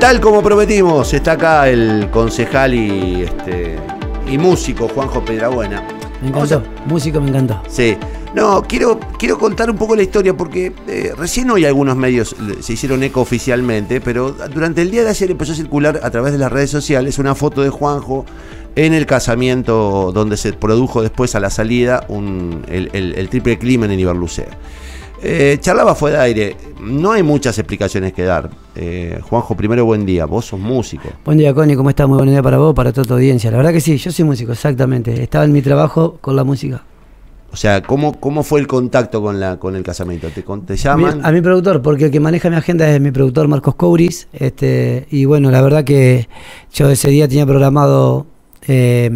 Tal como prometimos, está acá el concejal y, este, y músico Juanjo Pedrabuena. Me encantó, músico me encantó. Sí. No, quiero, quiero contar un poco la historia porque eh, recién hoy algunos medios se hicieron eco oficialmente, pero durante el día de ayer empezó a circular a través de las redes sociales una foto de Juanjo en el casamiento donde se produjo después a la salida el, triple crimen en Iberlucea. Eh, charlaba fue de aire. No hay muchas explicaciones que dar. Eh, Juanjo, primero buen día. Vos sos músico. Buen día, Connie. ¿Cómo estás? Muy buen día para vos, para toda tu audiencia. La verdad que sí, yo soy músico, exactamente. Estaba en mi trabajo con la música. O sea, ¿cómo, cómo fue el contacto con, la, con el casamiento? ¿Te, te llaman? a mi productor, porque el que maneja mi agenda es mi productor Marcos Couris. Este, y bueno, la verdad que yo ese día tenía programado eh,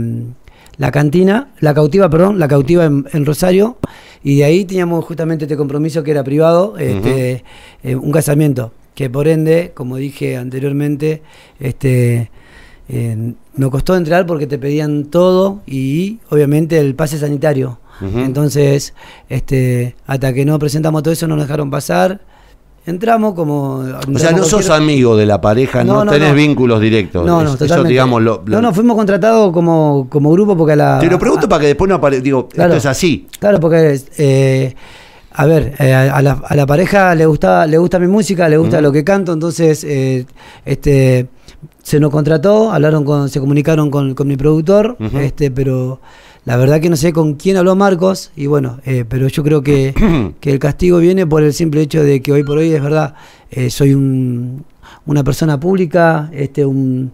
la cantina, la cautiva, perdón, la cautiva en, Rosario. Y de ahí teníamos justamente este compromiso que era privado, este, eh, un casamiento, que por ende, como dije anteriormente, este, eh, nos costó entrar porque te pedían todo y obviamente el pase sanitario. Entonces, este, hasta que no presentamos todo eso no nos dejaron pasar. Entramos como... O sea, no sos amigo de la pareja, no, tenés vínculos directos. No, no, eso, digamos, lo, No, no, fuimos contratados como, como grupo porque a la... Te lo pregunto para que después no aparezca, digo, esto es así. Claro, porque... Eh, a ver, eh, a, la, a, la, pareja le gusta, le gusta mi música, le gusta lo que canto, entonces eh, este se nos contrató, hablaron con, se comunicaron con, con mi productor, este, pero la verdad que no sé con quién habló Marcos, y bueno, eh, pero yo creo que, el castigo viene por el simple hecho de que hoy por hoy es verdad, eh, soy una persona pública, este, un,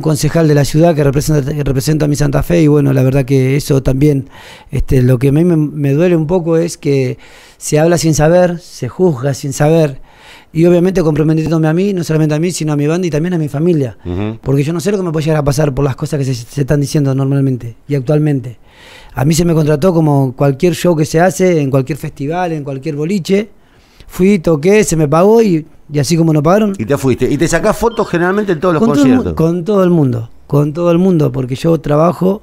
concejal de la ciudad que representa, que representa a mi Santa Fe, y bueno, la verdad que eso también, este, lo que a mí me duele un poco es que se habla sin saber, se juzga sin saber, y obviamente comprometiéndome a mí, no solamente a mí, sino a mi banda y también a mi familia. Porque yo no sé lo que me puede llegar a pasar por las cosas que se, están diciendo normalmente y actualmente. A mí se me contrató como cualquier show que se hace, en cualquier festival, en cualquier boliche. Fui, toqué, se me pagó y, así como no pagaron. Y te fuiste. Y te sacás fotos generalmente en todos los conciertos. con todo el mundo, con todo el mundo, porque yo trabajo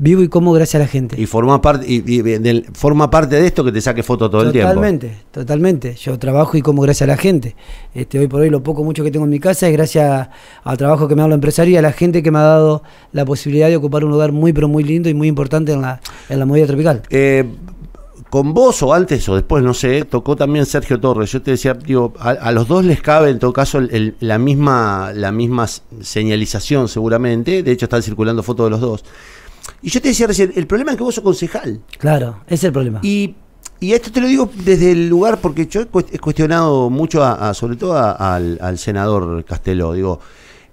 vivo y como gracias a la gente. Y forma parte y, forma parte de esto que te saque foto todo el tiempo. Totalmente, totalmente. Yo trabajo y como gracias a la gente. Este, hoy por hoy lo poco mucho que tengo en mi casa es gracias al trabajo que me ha dado la empresaria y a la gente que me ha dado la posibilidad de ocupar un lugar muy pero muy lindo y muy importante en la, en la movida tropical. Eh, con vos o antes o después, no sé, tocó también Sergio Torres. Yo te decía, digo, a, los dos les cabe en todo caso la, misma, la misma señalización seguramente. De hecho, están circulando fotos de los dos. Y yo te decía recién, el problema es que vos sos concejal. Claro, ese es el problema. Y, esto te lo digo desde el lugar, porque yo he cuestionado mucho, a, sobre todo al, al senador Castelo. Digo,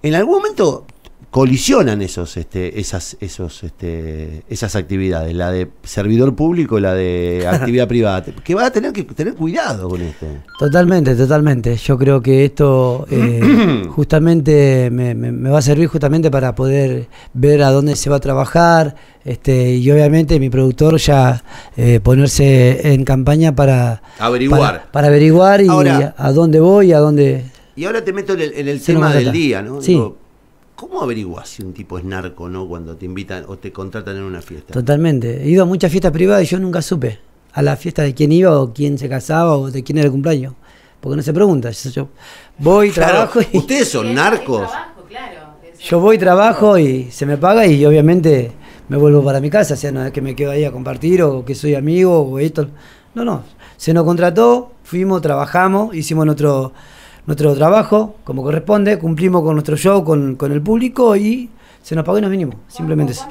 en algún momento colisionan esos, este, esas, esos, este, esas actividades, la de servidor público y la de actividad privada, que va a tener que tener cuidado con esto. Totalmente, totalmente. Yo creo que esto eh, justamente me, va a servir justamente para poder ver a dónde se va a trabajar, este, y obviamente mi productor ya eh, ponerse en campaña para averiguar, para, averiguar y a, dónde voy, a dónde. Y ahora te meto en el, tema del día, ¿no? Sí. ¿Cómo averiguas si un tipo es narco no cuando te invitan o te contratan en una fiesta? Totalmente. He ido a muchas fiestas privadas y yo nunca supe a la fiesta de quién iba o quién se casaba o de quién era el cumpleaños. Porque no se pregunta. Yo voy, trabajo y. Ustedes son narcos. Yo voy, trabajo y se me paga y obviamente me vuelvo para mi casa. O sea, no es que me quedo ahí a compartir o que soy amigo o esto. No, no. Se nos contrató, fuimos, trabajamos, hicimos nuestro nuestro trabajo como corresponde, cumplimos con nuestro show, con, el público y se nos pagó y nos vinimos. Simplemente eso.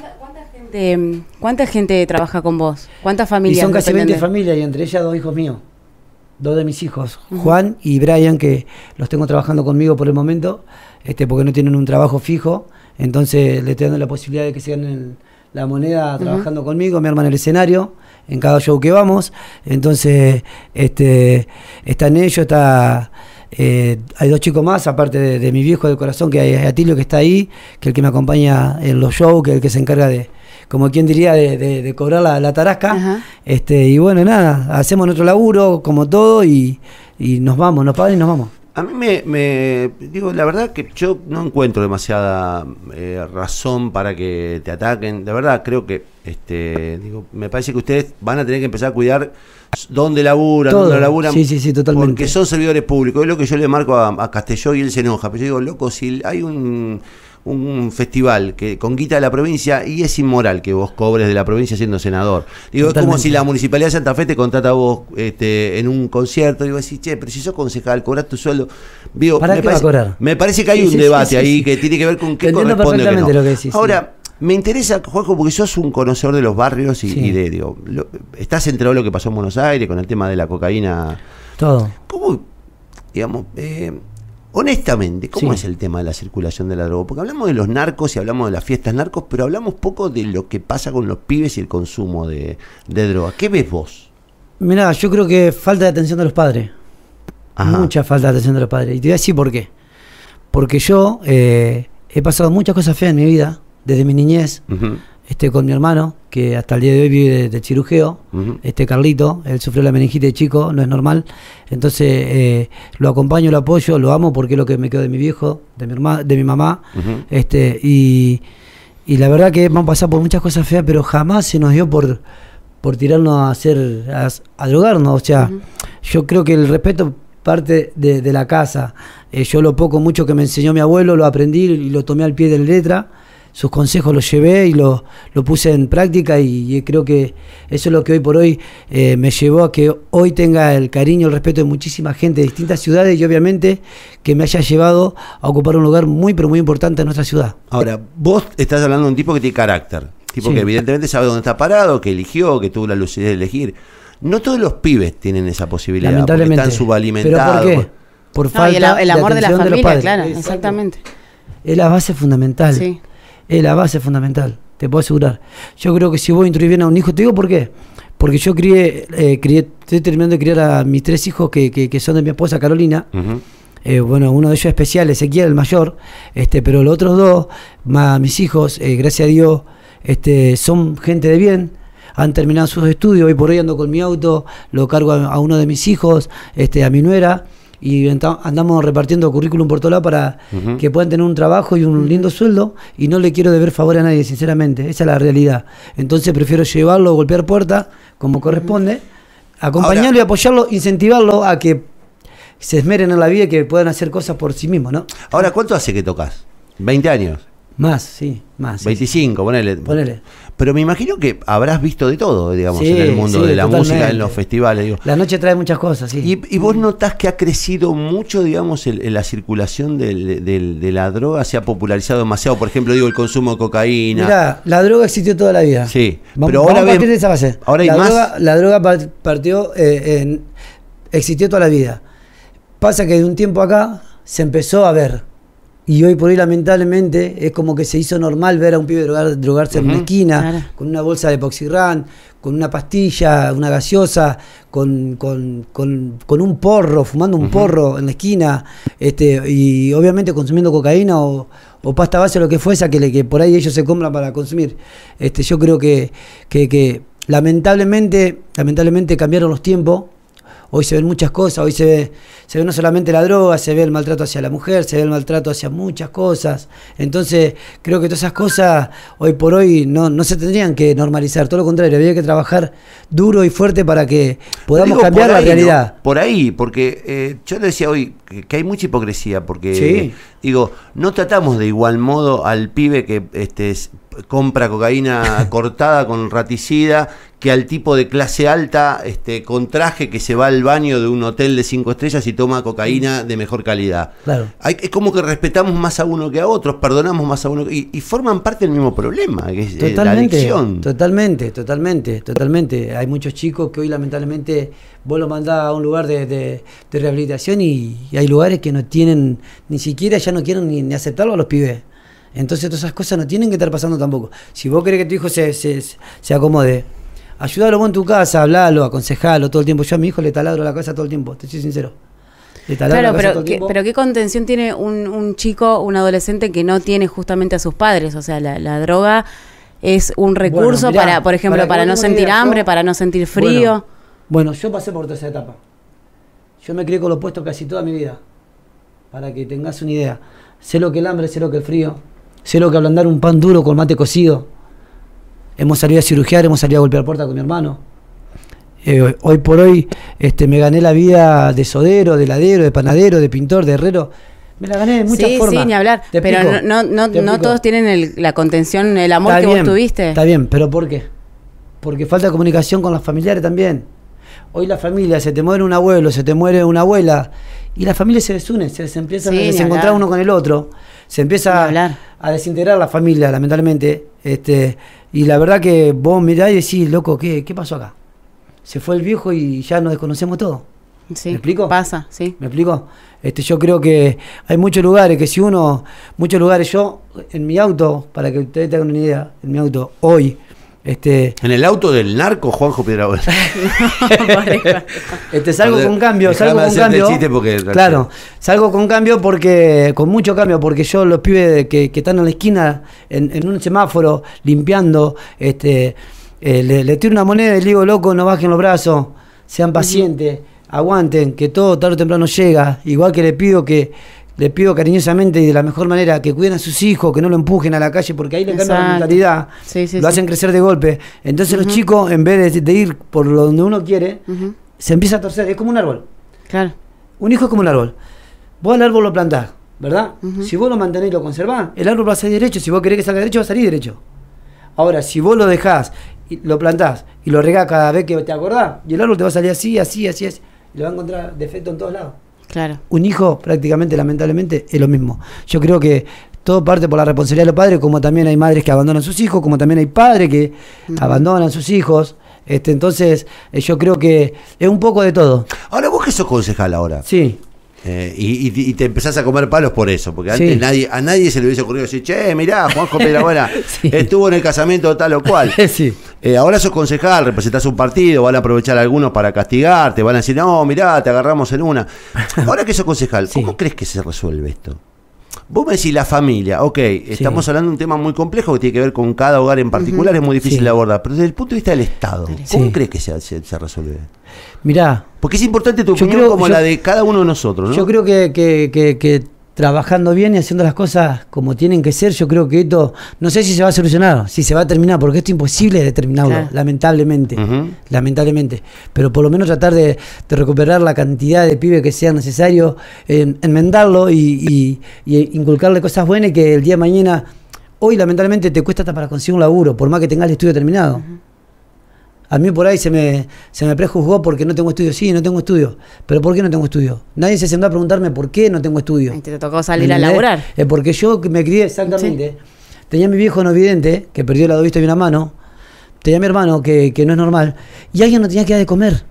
¿Cuánta gente, trabaja con vos? ¿Cuántas familias? Y son casi 20 familias y entre ellas dos hijos míos. Dos de mis hijos, Juan y Brian, que los tengo trabajando conmigo por el momento, este, porque no tienen un trabajo fijo. Entonces les estoy dando la posibilidad de que se ganen la moneda trabajando conmigo, me arman el escenario en cada show que vamos. Entonces, este, están ellos, está eh, hay dos chicos más, aparte de, mi viejo del corazón, que hay Atilio que está ahí, que es el que me acompaña en los shows, que es el que se encarga de, como quien diría, de, cobrar la, tarasca. Este, y bueno, nada, hacemos nuestro laburo, como todo, y, nos vamos, nos pagan y nos vamos. A mí me, me- digo, la verdad que yo no encuentro demasiada eh, razón para que te ataquen. De verdad, creo que, este, digo, me parece que ustedes van a tener que empezar a cuidar dónde laburan, Todo. dónde laburan. Sí, sí, sí, totalmente. Porque son servidores públicos. Es lo que yo le marco a, a Castelló y él se enoja. Pero yo digo, loco, si hay un, un festival que con guita de la provincia y es inmoral que vos cobres de la provincia siendo senador. Digo, es como si la municipalidad de Santa Fe te contrata a vos este, en un concierto. Digo, decís, che, pero si sos concejal, cobrás tu sueldo. Digo, ¿Para me qué va a parece, cobrar? Me parece que hay Sí, un sí, debate sí, ahí que tiene que ver con qué entiendo corresponde no. perfectamente lo que decís. Ahora, me interesa, Juanjo, porque sos un conocedor de los barrios y, Sí. y de, digo, lo- estás enterado de lo que pasó en Buenos Aires con el tema de la cocaína. Todo. ¿Cómo, digamos, eh, honestamente, cómo Sí. es el tema de la circulación de la droga? Porque hablamos de los narcos y hablamos de las fiestas narcos, pero hablamos poco de lo que pasa con los pibes y el consumo de, de droga. ¿Qué ves vos? Mirá, yo creo que falta de atención de los padres. Ajá. Mucha falta de atención de los padres. Y te voy a decir por qué. Porque yo eh, he pasado muchas cosas feas en mi vida, desde mi niñez, Ujú, este, con mi hermano, que hasta el día de hoy vive de, de cirujeo, este Carlito, él sufrió la meningitis de chico, no es normal. Entonces eh, lo acompaño, lo apoyo, lo amo porque es lo que me quedó de mi viejo, de mi, herma- de mi mamá. Este y, y la verdad que hemos pasado por muchas cosas feas, pero jamás se nos dio por, por tirarnos a hacer a, a drogarnos. O sea, yo creo que el respeto parte de, de la casa. Eh, yo lo poco mucho que me enseñó mi abuelo lo aprendí y lo tomé al pie de la letra. Sus consejos los llevé y lo, lo puse en práctica y, y creo que eso es lo que hoy por hoy eh, me llevó a que hoy tenga el cariño, el respeto de muchísima gente de distintas ciudades y obviamente que me haya llevado a ocupar un lugar muy pero muy importante en nuestra ciudad. Ahora, vos estás hablando de un tipo que tiene carácter. Tipo Sí. que evidentemente sabe dónde está parado, que eligió, que tuvo la lucidez de elegir. No todos los pibes tienen esa posibilidad. Lamentablemente. Están subalimentados. ¿Pero por qué? Por No, falta y el, el amor de, la atención los familia, padres. claro, exactamente. Es la base fundamental. Sí. Es la base fundamental, te puedo asegurar. Yo creo que si vos instruís bien a un hijo, te digo por qué. Porque yo crié, eh, crié estoy terminando de criar a mis tres hijos que, que- que son de mi esposa Carolina. Eh, bueno, uno de ellos especial, Ezequiel, el mayor, este, pero los otros dos, más mis hijos, eh, gracias a Dios, este, son gente de bien, han terminado sus estudios, hoy por hoy ando con mi auto, lo cargo a, a uno de mis hijos, este, a mi nuera, y andamos repartiendo currículum por todo lado para que puedan tener un trabajo y un lindo sueldo, y no le quiero deber favor a nadie, sinceramente, esa es la realidad. Entonces prefiero llevarlo, golpear puerta, como corresponde, acompañarlo Ahora- y apoyarlo, incentivarlo a que se esmeren en la vida y que puedan hacer cosas por sí mismos, ¿no? Ahora, ¿cuánto hace que tocas? ¿20 años? Más, sí, más. sí. 25, ponele. Ponele. Pero me imagino que habrás visto de todo, digamos, Sí, en el mundo sí, de la totalmente. música, en los festivales. Digo. La noche trae muchas cosas, sí. Y, y vos notás que ha crecido mucho, digamos, el- el- la circulación del- del- de la droga, se ha popularizado demasiado, por ejemplo, digo, el consumo de cocaína. Mirá, la droga existió toda la vida. Sí, Vamos, pero ahora vamos a partir de esa base. ahora hay la más. Droga, la droga par- partió, eh, en- existió toda la vida. Pasa que de un tiempo acá se empezó a ver. Y hoy por hoy, lamentablemente, es como que se hizo normal ver a un pibe drogar- drogarse en una esquina, Claro. con una bolsa de Poxirran, con una pastilla, una gaseosa, con, con- con- con un porro, fumando un porro en la esquina, este, y obviamente consumiendo cocaína o, o pasta base o lo que fuese, que, le- que por ahí ellos se compran para consumir. Este, yo creo que, que, que lamentablemente, lamentablemente cambiaron los tiempos. Hoy se ven muchas cosas, hoy se ve, se ve no solamente la droga, se ve el maltrato hacia la mujer, se ve el maltrato hacia muchas cosas. Entonces, creo que todas esas cosas hoy por hoy no, no se tendrían que normalizar, todo lo contrario, habría que trabajar duro y fuerte para que podamos cambiar la realidad. ¿no? Por ahí, porque eh, yo le decía hoy que, que hay mucha hipocresía, porque Sí. digo, no tratamos de igual modo al pibe que este, compra cocaína cortada con raticida que al tipo de clase alta este, con traje que se va al baño de un hotel de cinco estrellas y toma cocaína de mejor calidad. Claro. Hay, es como que respetamos más a uno que a otros, perdonamos más a uno y, y forman parte del mismo problema, que es eh, la Totalmente, adicción. totalmente, totalmente, totalmente. Hay muchos chicos que hoy lamentablemente vos los mandás a un lugar de, de- de rehabilitación y, y hay lugares que no tienen, ni siquiera ya no quieren ni, ni aceptarlo a los pibes. Entonces todas esas cosas no tienen que estar pasando tampoco. Si vos querés que tu hijo se, se, se acomode, ayúdalo vos en tu casa, hablalo, aconsejalo todo el tiempo. Yo a mi hijo le taladro la casa todo el tiempo, te soy sincero. Le taladro Claro, la casa todo pero el ¿qué, tiempo. pero ¿qué contención tiene un, un chico, un adolescente que no tiene justamente a sus padres? O sea, la, la droga es un recurso mirá, para, por ejemplo, para no sentir idea, hambre, yo- para no sentir frío. Bueno, bueno, yo pasé por toda esa etapa. Yo me crié con lo opuesto casi toda mi vida. para que tengas una idea. Sé lo que el hambre, sé lo que el frío, sé lo que ablandar un pan duro con mate cocido. Hemos salido a cirugiar, hemos salido a golpear puerta con mi hermano. Eh, hoy por hoy este, me gané la vida de sodero, de ladero, de panadero, de pintor, de herrero. Me la gané de muchas sí, formas. Sí, ni hablar. Pero no, no, no todos tienen el- la contención, el amor Está que bien, vos tuviste. Está bien, pero ¿por qué? Porque falta comunicación con los familiares también. Hoy la familia, se te muere un abuelo, se te muere una abuela, y la familia se desune, se, empieza Sí, a desencontrar uno con el otro, se empieza hablar. a desintegrar la familia, lamentablemente. Este, y la verdad que vos mirás y decís, loco, ¿qué, ¿qué pasó acá? Se fue el viejo y ya nos desconocemos todo. Sí, ¿Me explico? Pasa, sí. ¿Me explico? Este, yo creo que hay muchos lugares que si uno, muchos lugares, yo en mi auto, para que ustedes tengan una idea, en mi auto, hoy, este, En el auto del narco, Juanjo Piedrabuena. este salgo con cambio, salgo con cambio. porque- claro, salgo con cambio porque, con mucho cambio, porque yo los pibes que, que están en la esquina, en, en un semáforo, limpiando, este, eh, le, le tiro una moneda y le digo, loco, no bajen los brazos, sean pacientes, aguanten, que todo tarde o temprano llega. Igual que le pido que le pido cariñosamente y de la mejor manera que cuiden a sus hijos, que no lo empujen a la calle, porque ahí le cambia la mentalidad, Sí, sí, lo sí. hacen crecer de golpe. Entonces los chicos, en vez de, de ir por donde uno quiere, se empieza a torcer, es como un árbol. Claro. Un hijo es como un árbol. Vos al árbol lo plantás, ¿verdad? Si vos lo mantenés y lo conservás, el árbol va a salir derecho. Si vos querés que salga derecho, va a salir derecho. Ahora, si vos lo dejás, y lo plantás y lo regás cada vez que te acordás, y el árbol te va a salir así, así, así, así. Y le va a encontrar defecto en todos lados. Claro. Un hijo, prácticamente, lamentablemente, es lo mismo. Yo creo que todo parte por la responsabilidad de los padres, como también hay madres que abandonan a sus hijos, como también hay padres que abandonan a sus hijos. Este, entonces, eh, yo creo que es un poco de todo. Ahora, vos que sos concejal ahora. Sí. Eh, y, y- y te empezás a comer palos por eso, porque antes Sí. nadie, a nadie se le hubiese ocurrido decir, che, mirá, Juanjo Piedrabuena Sí. estuvo en el casamiento tal o cual. sí. Eh, ahora sos concejal, representás un partido, van a aprovechar algunos para castigarte, van a decir, no, mirá, te agarramos en una. Ahora que sos concejal. ¿cómo crees que se resuelve esto? Vos me decís la familia, ok, estamos hablando de un tema muy complejo que tiene que ver con cada hogar en particular, es muy difícil Sí. de abordar, pero desde el punto de vista del Estado, ¿cómo Sí. crees que se, se- se resuelve? Mirá, Porque es importante tu opinión creo- como yo- la de cada uno de nosotros, ¿no? Yo creo que, que- que- que trabajando bien y haciendo las cosas como tienen que ser, yo creo que esto, no sé si se va a solucionar, si se va a terminar, porque esto es imposible determinarlo, Claro. lamentablemente. Lamentablemente. Pero por lo menos tratar de, de recuperar la cantidad de pibes que sea necesario, en- enmendarlo y, y- y inculcarle cosas buenas y que el día de mañana, hoy lamentablemente te cuesta hasta para conseguir un laburo, por más que tengas el estudio terminado. A mí por ahí se me, se me prejuzgó porque no tengo estudio. Sí, no tengo estudio. Pero ¿por qué no tengo estudio? Nadie se sentó a preguntarme por qué no tengo estudio. Y te tocó salir ¿Me a laburar. Eh, porque yo me crié exactamente. Tenía a mi viejo no vidente, que perdió la dos vistas y una mano. Tenía a mi hermano, que, que no es normal. Y alguien no tenía que dar de comer.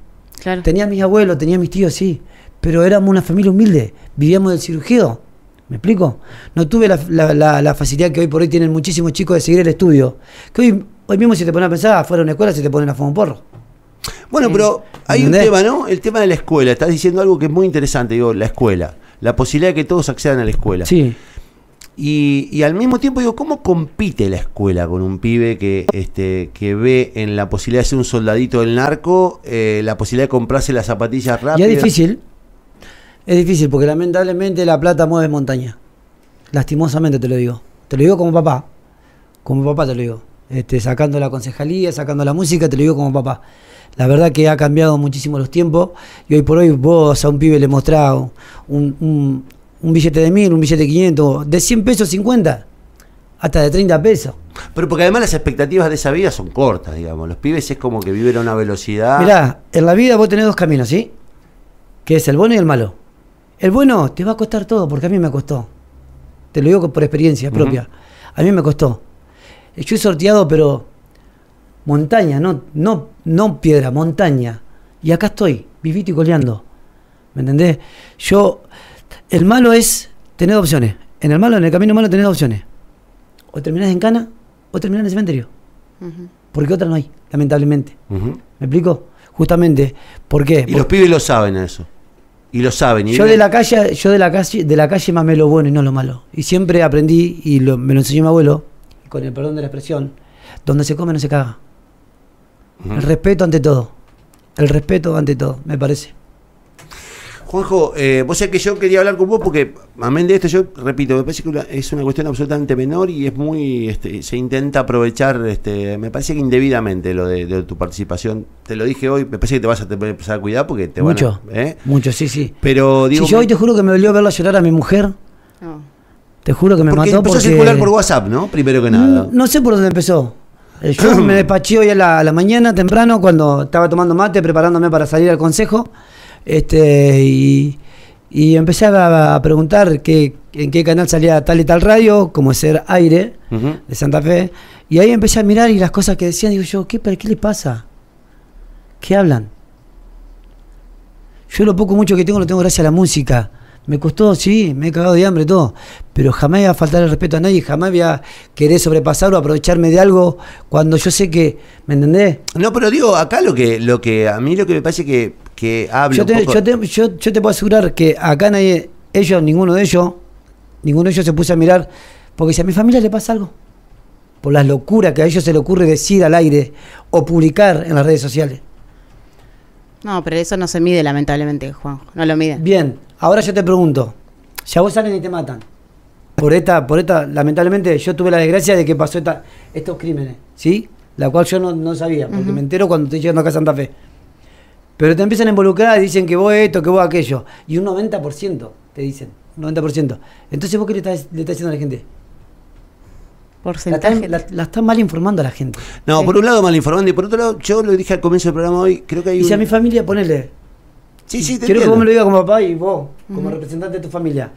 Claro. Tenía a mis abuelos, tenía a mis tíos, sí. Pero éramos una familia humilde. Vivíamos del cirugio. ¿Me explico? No tuve la, la- la- la facilidad que hoy por hoy tienen muchísimos chicos de seguir el estudio. Que hoy, hoy mismo, si te pones a pensar, fuera de una escuela se te ponen a fumar un porro. Bueno, Sí. pero hay un tema, ¿no? El tema de la escuela. Estás diciendo algo que es muy interesante, digo, la escuela. La posibilidad de que todos accedan a la escuela. Sí. Y, y al mismo tiempo digo, ¿cómo compite la escuela con un pibe que, este, que ve en la posibilidad de ser un soldadito del narco, eh, la posibilidad de comprarse las zapatillas Y rápidas? es difícil. Es difícil porque lamentablemente la plata mueve montaña. Lastimosamente te lo digo. Te lo digo como papá. Como papá te lo digo. Este, sacando la concejalía, sacando la música, te lo digo como papá. La verdad que ha cambiado muchísimo los tiempos y hoy por hoy vos a un pibe le mostrás un, un- un billete de mil, un billete de 500, de 100 pesos 50, hasta de 30 pesos. Pero porque además las expectativas de esa vida son cortas, digamos. Los pibes es como que viven a una velocidad. Mirá, en la vida vos tenés dos caminos, ¿sí? Que es el bueno y el malo. El bueno te va a costar todo, porque a mí me costó. Te lo digo por experiencia propia. A mí me costó. Yo he sorteado, pero montaña, no, no, no piedra, montaña. Y acá estoy, vivito y coleando. ¿Me entendés? Yo, el malo es tener opciones. En el malo, en el camino malo tenés dos opciones. O terminás en cana o terminás en el cementerio. Porque otra no hay, lamentablemente. ¿Me explico? Justamente, ¿por qué? Y los pibes lo saben eso. Y lo saben. y Yo viven- de la calle, yo de la calle, de la calle mamé lo bueno y no lo malo. Y siempre aprendí, y lo- me lo enseñó mi abuelo, con el perdón de la expresión, donde se come no se caga. El respeto ante todo. El respeto ante todo, me parece. Juanjo, eh, vos sabés que yo quería hablar con vos porque, amén de esto, yo repito, me parece que una- es una cuestión absolutamente menor y es muy, este, se intenta aprovechar, este, me parece que indebidamente lo de, de tu participación. Te lo dije hoy, me parece que te vas a tener que empezar a cuidar porque te Mucho, van a, ¿eh? mucho, sí, sí. Pero digo, si yo hoy te juro que me dolió verla llorar a mi mujer, No. Te juro que me porque mató empezó porque... a circular por WhatsApp, ¿no? Primero que nada. No sé por dónde empezó. Yo me despaché hoy a la, a la mañana temprano cuando estaba tomando mate, preparándome para salir al consejo. Este, y, y empecé a, a preguntar qué, en qué canal salía tal y tal radio, como ser aire de Santa Fe. Y ahí empecé a mirar y las cosas que decían, digo yo, ¿qué, pero qué le pasa? ¿Qué hablan? Yo lo poco mucho que tengo lo tengo gracias a la música. Me costó, sí, me he cagado de hambre todo, pero jamás voy a faltar el respeto a nadie, jamás voy a querer sobrepasar o aprovecharme de algo cuando yo sé que, ¿me entendés? No, pero digo, acá lo que, lo que, a mí lo que me parece que, que habla Yo un te, poco- yo, te, yo, yo te puedo asegurar que acá nadie, ellos, ninguno de ellos, ninguno de ellos se puso a mirar, porque si a mi familia le pasa algo, por las locuras que a ellos se le ocurre decir al aire o publicar en las redes sociales. No, pero eso no se mide lamentablemente, Juan. No lo miden. Bien, ahora yo te pregunto, si a vos salen y te matan, por esta, por esta, lamentablemente yo tuve la desgracia de que pasó esta, estos crímenes, ¿sí? La cual yo no, no sabía, porque me entero cuando estoy llegando acá a Santa Fe. Pero te empiezan a involucrar y dicen que vos esto, que vos aquello. Y un 90% te dicen, un 90%. Entonces vos qué le estás, le estás diciendo a la gente? La Porcentaje. estás, la, la estás mal informando a la gente. No, Sí. por un lado mal informando y por otro lado, yo lo dije al comienzo del programa hoy, creo que hay Y si a mi familia, ponele, Sí, sí, te Quiero que entiendo. vos me lo digas como papá y vos, como representante de tu familia.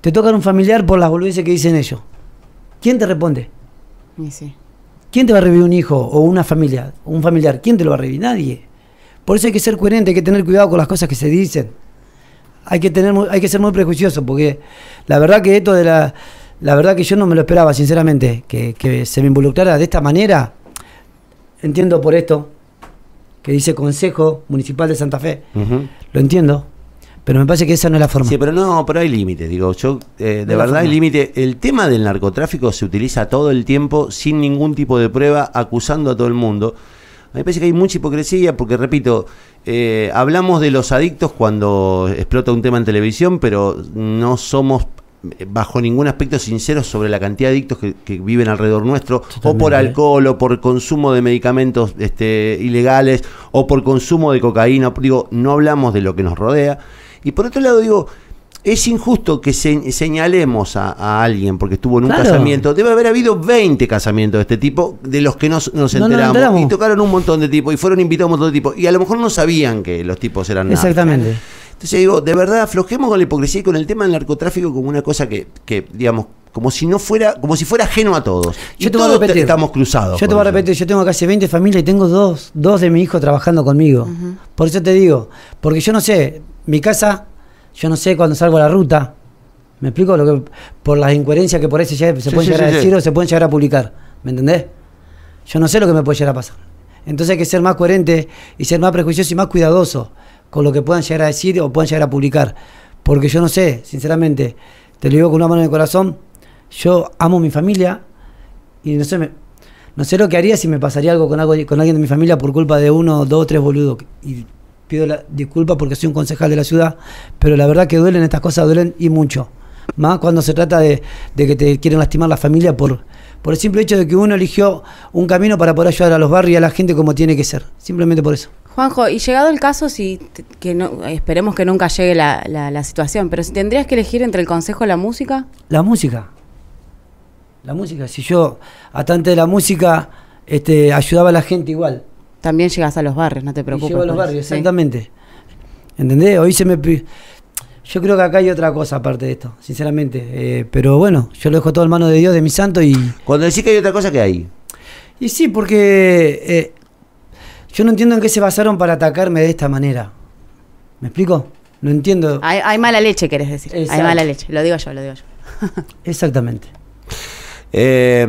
Te tocan un familiar por las boludeces que dicen ellos. ¿Quién te responde? Y sí. ¿Quién te va a revivir un hijo o una familia? Un familiar. ¿Quién te lo va a revivir? Nadie. Por eso hay que ser coherente, hay que tener cuidado con las cosas que se dicen. Hay que, tener, hay que ser muy prejuicioso, porque la verdad que esto de la. La verdad que yo no me lo esperaba, sinceramente, que, que se me involucrara de esta manera. Entiendo por esto, que dice Consejo Municipal de Santa Fe. Lo entiendo, pero me parece que esa no es la forma. Sí, pero no, pero hay límites, digo, yo, eh, de verdad hay límite. El tema del narcotráfico se utiliza todo el tiempo sin ningún tipo de prueba, acusando a todo el mundo. A mí me parece que hay mucha hipocresía porque, repito, eh, hablamos de los adictos cuando explota un tema en televisión, pero no somos bajo ningún aspecto sinceros sobre la cantidad de adictos que, que viven alrededor nuestro, o por alcohol, o por consumo de medicamentos este, ilegales, o por consumo de cocaína. Digo, no hablamos de lo que nos rodea. Y por otro lado, digo, es injusto que se- señalemos a, a alguien porque estuvo en un Claro. casamiento. Debe haber habido 20 casamientos de este tipo, de los que nos, nos No nos enteramos. Y tocaron un montón de tipos, y fueron invitados un montón de tipos. Y a lo mejor no sabían que los tipos eran nada. Entonces digo, de verdad, aflojemos con la hipocresía y con el tema del narcotráfico como una cosa que, que digamos, como si no fuera, como si fuera ajeno a todos. Y Yo te voy a todos repetir. estamos cruzados. Yo te voy a eso. repetir, yo tengo casi 20 familias y tengo dos, dos de mis hijos trabajando conmigo. Por eso te digo, porque yo no sé, mi casa, yo no sé cuando salgo a la ruta. ¿Me explico? Lo que, por las incoherencias que por ahí se, se Sí, pueden sí, llegar sí, a sí. decir o se pueden llegar a publicar. ¿Me entendés? Yo no sé lo que me puede llegar a pasar. Entonces hay que ser más coherente y ser más prejuicioso y más cuidadoso con lo que puedan llegar a decir o puedan llegar a publicar. Porque yo no sé, sinceramente, te lo digo con una mano en el corazón, yo amo mi familia y no sé, me- no sé lo que haría si me pasaría algo con, algo con alguien de mi familia por culpa de uno, dos, tres boludos. Y pido la disculpa porque soy un concejal de la ciudad, pero la verdad que duelen estas cosas, duelen y mucho. Más cuando se trata de, de que te quieren lastimar la familia por, por el simple hecho de que uno eligió un camino para poder ayudar a los barrios y a la gente como tiene que ser. Simplemente por eso. Juanjo, y llegado el caso, si te- que no, esperemos que nunca llegue la, la- la situación, pero si tendrías que elegir entre el consejo y la música, La música. La música. Si yo, atante de la música, este, ayudaba a la gente igual. también llegas a los barrios, no te Y preocupes. llego a los barrios, sí. exactamente. ¿Entendés? Hoy se me... Yo creo que acá hay otra cosa aparte de esto, sinceramente. Eh, pero bueno, yo lo dejo todo en manos de Dios, de mi santo y... Cuando decís que hay otra cosa que hay. Y sí, porque eh, yo no entiendo en qué se basaron para atacarme de esta manera. ¿Me explico? No entiendo. Hay, hay mala leche, querés decir. Hay mala leche. Lo digo yo, lo digo yo. Exactamente. Eh,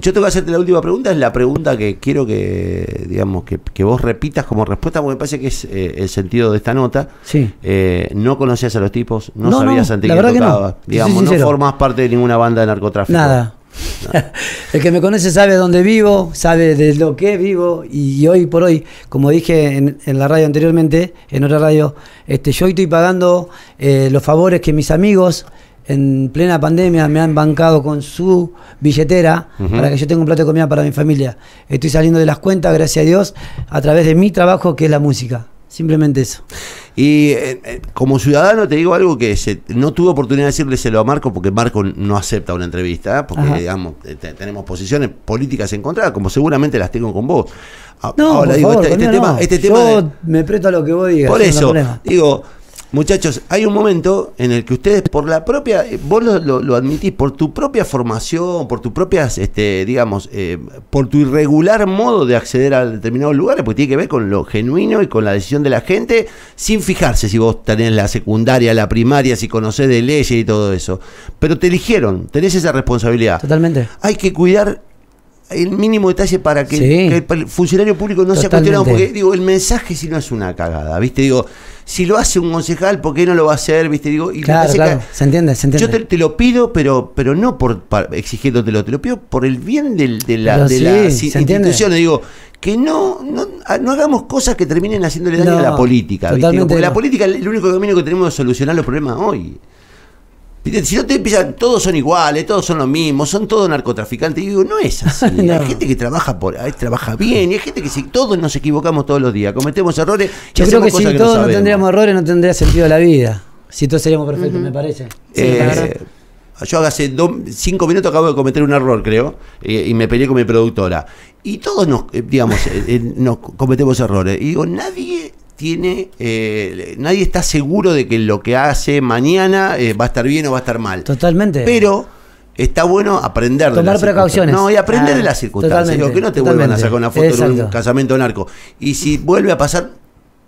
yo te voy a hacerte la última pregunta, es la pregunta que quiero que, digamos, que, que vos repitas como respuesta, porque me parece que es eh, el sentido de esta nota. Sí. Eh, no conocías a los tipos, no, No, no, sabías ante quién que no. tocaba. Soy Digamos, no formás parte de ninguna banda de narcotráfico. Nada. El que me conoce sabe dónde vivo, sabe de lo que vivo y hoy por hoy, como dije en, en la radio anteriormente, en otra radio, este, yo hoy estoy pagando eh, los favores que mis amigos en plena pandemia me han bancado con su billetera para que yo tenga un plato de comida para mi familia. Estoy saliendo de las cuentas, gracias a Dios, a través de mi trabajo que es la música. Simplemente eso. Y eh, eh, como ciudadano te digo algo que se- no tuve oportunidad de decirleselo a Marco porque Marco no acepta una entrevista, ¿eh? porque Ajá. digamos te- tenemos posiciones políticas encontradas, como seguramente las tengo con vos. A- No, ahora digo, favor, este, este tema, no. este yo tema de- me presto a lo que vos digas. por eso, digo, muchachos, hay un momento en el que ustedes, por la propia, eh, vos lo, lo- lo admitís, por tu propia formación, por tu propias, este, digamos, eh, por tu irregular modo de acceder a determinados lugares, porque tiene que ver con lo genuino y con la decisión de la gente, sin fijarse si vos tenés la secundaria, la primaria, si conocés de leyes y todo eso. Pero te eligieron, tenés esa responsabilidad. Totalmente. Hay que cuidar el mínimo detalle para que, Sí. que el funcionario público no sea cuestionado, porque digo, el mensaje si no es una cagada, ¿viste? Digo, si lo hace un concejal, ¿por qué no lo va a hacer? ¿Viste? Digo, y Claro, claro. Se entiende, se entiende. yo te, te lo pido, pero pero no por exigiéndotelo, te lo pido por el bien del- de, la, Pero de sí, entiende. instituciones. Digo, que no, no, ha- no hagamos cosas que terminen haciéndole daño No, a la política. ¿viste? Digo, porque la política es el único camino que tenemos de solucionar los problemas hoy. Si no te empiezan, todos son iguales, todos son lo mismo, son todos narcotraficantes. Y digo, no es así. No. Hay gente que trabaja por ahí, trabaja bien, y hay gente que si todos nos equivocamos todos los días, cometemos errores. y Yo creo que cosas si todos no, tendríamos errores, no tendría sentido la vida. Si todos seríamos perfectos, me parece. Sí, Eh, la verdad. yo hace do- cinco minutos acabo de cometer un error, creo, eh, y me peleé con mi productora. Y todos nos, eh, digamos, eh, eh, nos cometemos errores. Y digo, nadie tiene, eh, nadie está seguro de que lo que hace mañana eh, va a estar bien o va a estar mal. Totalmente. Pero está bueno aprender de Tomar las precauciones. No, y aprender Ah, de las circunstancias. Digo, que no te vuelvan a sacar una foto en un Exacto. casamiento narco. Y si vuelve a pasar,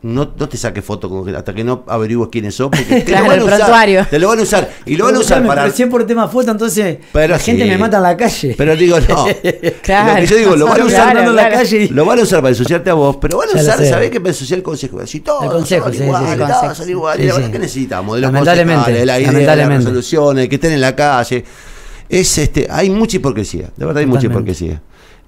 no, no te saques foto con- hasta que no averigües quiénes son. Porque te Claro, lo van a el usar. Te lo van a usar. Y lo van a usar para. es por tema foto, entonces Pero la gente me mata en la calle. Pero digo, no. Claro. Lo que yo digo, lo van a Claro, usar andando en la claro. calle Lo van a usar para ensuciarte a vos, pero van a Ya usar. ¿sabés qué para ensuciar el consejo? Si todos El consejo, son sí, sí, iguales, sí. todos Consejo, son iguales. La verdad que necesitamos de los Lamentablemente, la idea, las resoluciones, que estén en la calle. Es este, hay mucha hipocresía, de verdad hay mucha hipocresía.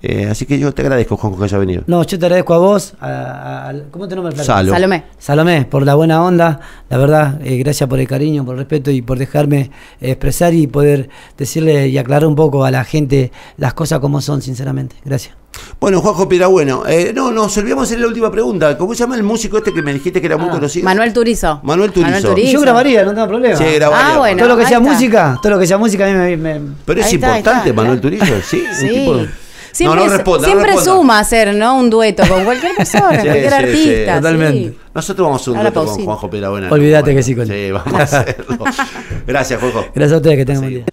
Eh, así que yo te agradezco, Juanjo, que haya venido. No, yo te agradezco a vos, a, a- a- ¿cómo te nombras? Salo. Salomé. Salomé, por la buena onda, la verdad, eh, gracias por el cariño, por el respeto y por dejarme eh, expresar y poder decirle y aclarar un poco a la gente las cosas como son, sinceramente. Gracias. Bueno, Juanjo Pirabueno, eh, no, nos olvidamos hacer la última pregunta. ¿Cómo se llama el músico este que me dijiste que era muy Ah, conocido? Manuel Turizo. Manuel Turizo. Y yo grabaría, no tengo problema. Sí, grabaría. Ah, bueno. todo lo que sea está. música, todo lo que sea música a mí me... me- Pero es Ahí importante, está, Manuel. Turizo, ¿sí? Un Sí. tipo- Siempre, No, no responda, siempre suma hacer, ¿no? Un dueto con cualquier persona, Sí, cualquier sí, sí, artista. totalmente. sí. Nosotros vamos a hacer un Ahora dueto con. Juanjo Pirabuena. Olvídate que sí, con- Sí, vamos a hacerlo. Gracias, Juanjo. Gracias a ustedes, que tengan Sí. buen día.